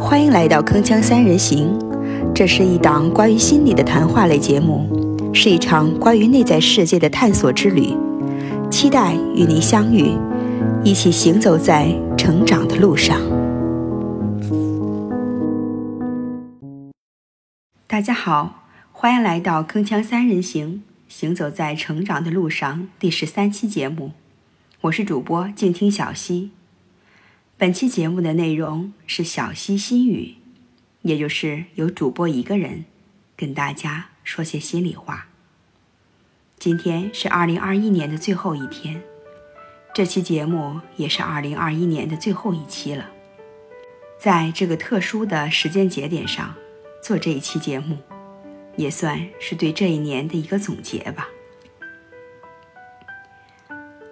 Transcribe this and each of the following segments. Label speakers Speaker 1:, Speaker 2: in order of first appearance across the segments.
Speaker 1: 欢迎来到铿锵三人行，这是一档关于心理的谈话类节目，是一场关于内在世界的探索之旅。期待与您相遇，一起行走在成长的路上。大家好，欢迎来到铿锵三人行，行走在成长的路上第十三期节目。我是主播静听小溪。本期节目的内容是小溪心语，也就是由主播一个人跟大家说些心里话。今天是二零二一年的最后一天，这期节目也是二零二一年的最后一期了。在这个特殊的时间节点上做这一期节目，也算是对这一年的一个总结吧。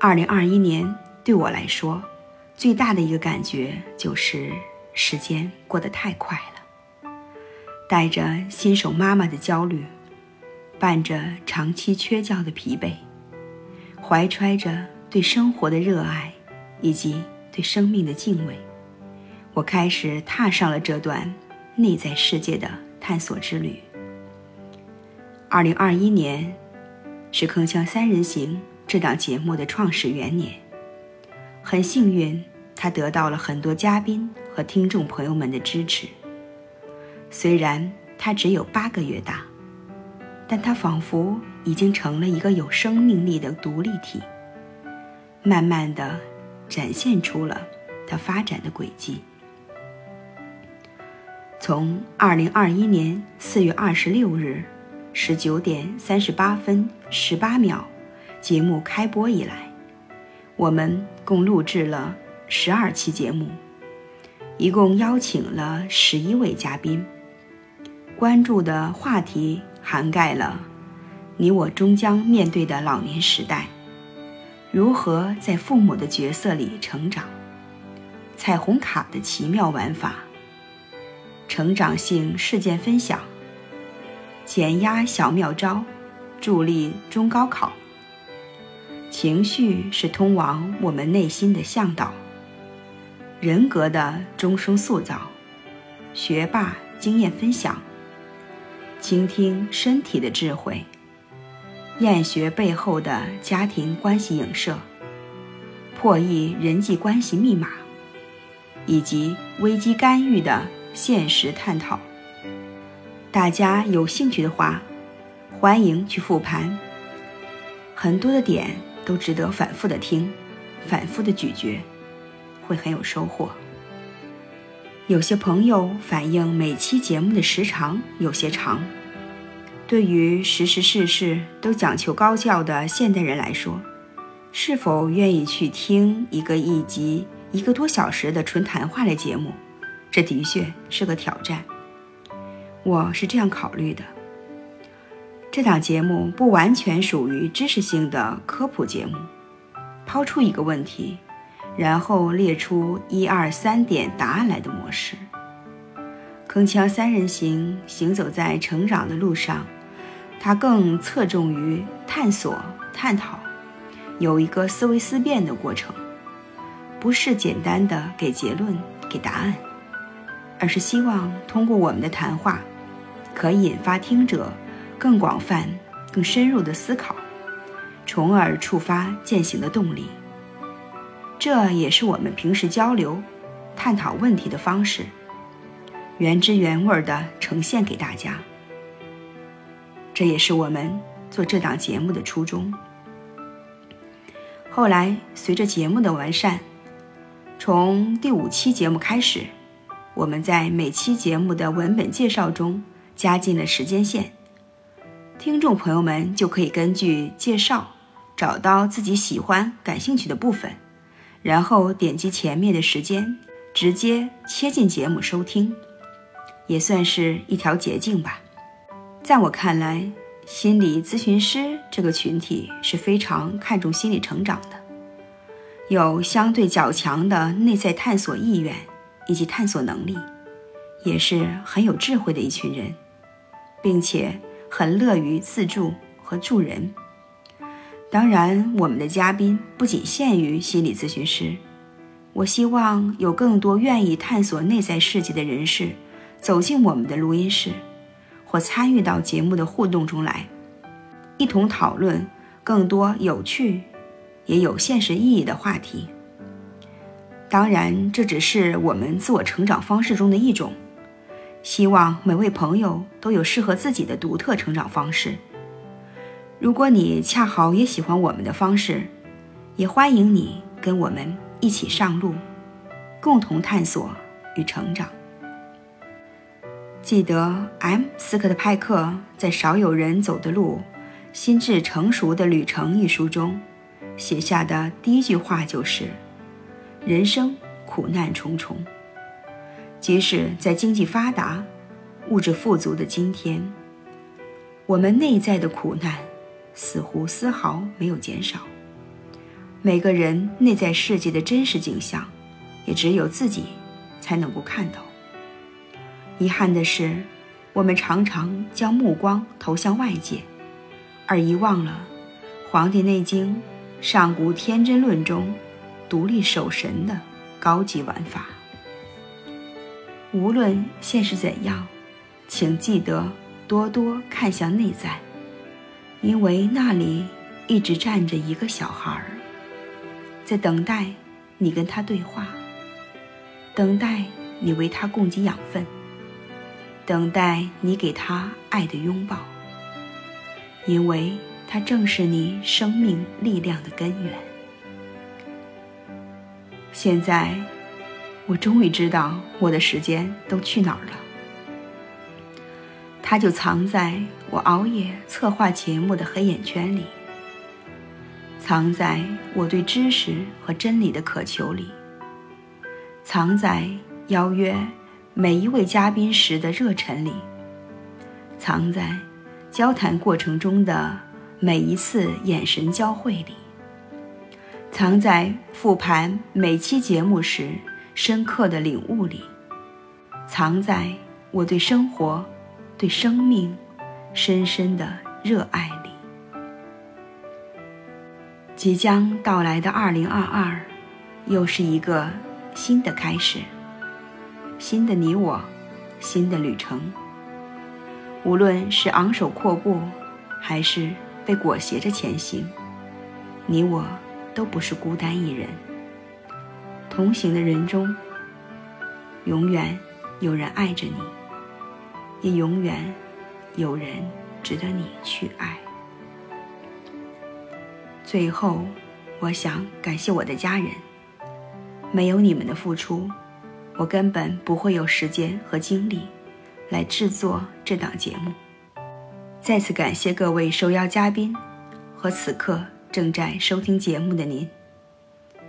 Speaker 1: 二零二一年对我来说。最大的一个感觉就是时间过得太快了，带着新手妈妈的焦虑，伴着长期缺觉的疲惫，怀揣着对生活的热爱以及对生命的敬畏，我开始踏上了这段内在世界的探索之旅。二零二一年是《铿锵三人行》这档节目的创始元年。很幸运，他得到了很多嘉宾和听众朋友们的支持。虽然他只有八个月大，但他仿佛已经成了一个有生命力的独立体，慢慢的展现出了他发展的轨迹。从二零二一年四月二十六日十九点三十八分十八秒节目开播以来。我们共录制了十二期节目，一共邀请了十一位嘉宾。关注的话题涵盖了你我终将面对的老年时代，如何在父母的角色里成长，彩虹卡的奇妙玩法，成长性事件分享，减压小妙招，助力中高考。情绪是通往我们内心的向导，人格的终生塑造，学霸经验分享，倾听身体的智慧，厌学背后的家庭关系影射，破译人际关系密码，以及危机干预的现实探讨。大家有兴趣的话，欢迎去复盘，很多的点。都值得反复的听，反复的咀嚼，会很有收获。有些朋友反映每期节目的时长有些长，对于时时事事都讲求高效的现代人来说，是否愿意去听一个一集一个多小时的纯谈话类节目，这的确是个挑战。我是这样考虑的。这档节目不完全属于知识性的科普节目，抛出一个问题，然后列出一二三点答案来的模式。铿锵三人行，行走在成长的路上，它更侧重于探索、探讨，有一个思维思辨的过程，不是简单的给结论、给答案，而是希望通过我们的谈话，可以引发听者。更广泛、更深入的思考，从而触发践行的动力。这也是我们平时交流、探讨问题的方式，原汁原味的呈现给大家。这也是我们做这档节目的初衷。后来，随着节目的完善，从第五期节目开始，我们在每期节目的文本介绍中加进了时间线。听众朋友们就可以根据介绍找到自己喜欢、感兴趣的部分，然后点击前面的时间，直接切进节目收听，也算是一条捷径吧。在我看来，心理咨询师这个群体是非常看重心理成长的，有相对较强的内在探索意愿以及探索能力，也是很有智慧的一群人，并且。很乐于自助和助人。当然，我们的嘉宾不仅限于心理咨询师，我希望有更多愿意探索内在世界的人士走进我们的录音室，或参与到节目的互动中来，一同讨论更多有趣也有现实意义的话题。当然，这只是我们自我成长方式中的一种。希望每位朋友都有适合自己的独特成长方式。如果你恰好也喜欢我们的方式，也欢迎你跟我们一起上路，共同探索与成长。记得 M. 斯克特派克在《少有人走的路：心智成熟的旅程》一书中写下的第一句话就是：“人生苦难重重。”即使在经济发达、物质富足的今天，我们内在的苦难似乎丝毫没有减少。每个人内在世界的真实景象，也只有自己才能够看到。遗憾的是，我们常常将目光投向外界，而遗忘了《黄帝内经·上古天真论》中独立守神的高级玩法。无论现实怎样，请记得多多看向内在，因为那里一直站着一个小孩儿，在等待你跟他对话，等待你为他供给养分，等待你给他爱的拥抱，因为他正是你生命力量的根源。现在。我终于知道我的时间都去哪儿了。它就藏在我熬夜策划节目的黑眼圈里，藏在我对知识和真理的渴求里，藏在邀约每一位嘉宾时的热忱里，藏在交谈过程中的每一次眼神交汇里，藏在复盘每期节目时。深刻的领悟里，藏在我对生活、对生命深深的热爱里。即将到来的二零二二，又是一个新的开始，新的你我，新的旅程。无论是昂首阔步，还是被裹挟着前行，你我都不是孤单一人。同行的人中，永远有人爱着你，也永远有人值得你去爱。最后，我想感谢我的家人，没有你们的付出，我根本不会有时间和精力来制作这档节目。再次感谢各位受邀嘉宾和此刻正在收听节目的您，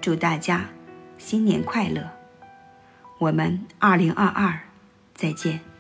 Speaker 1: 祝大家。新年快乐！我们二零二二再见。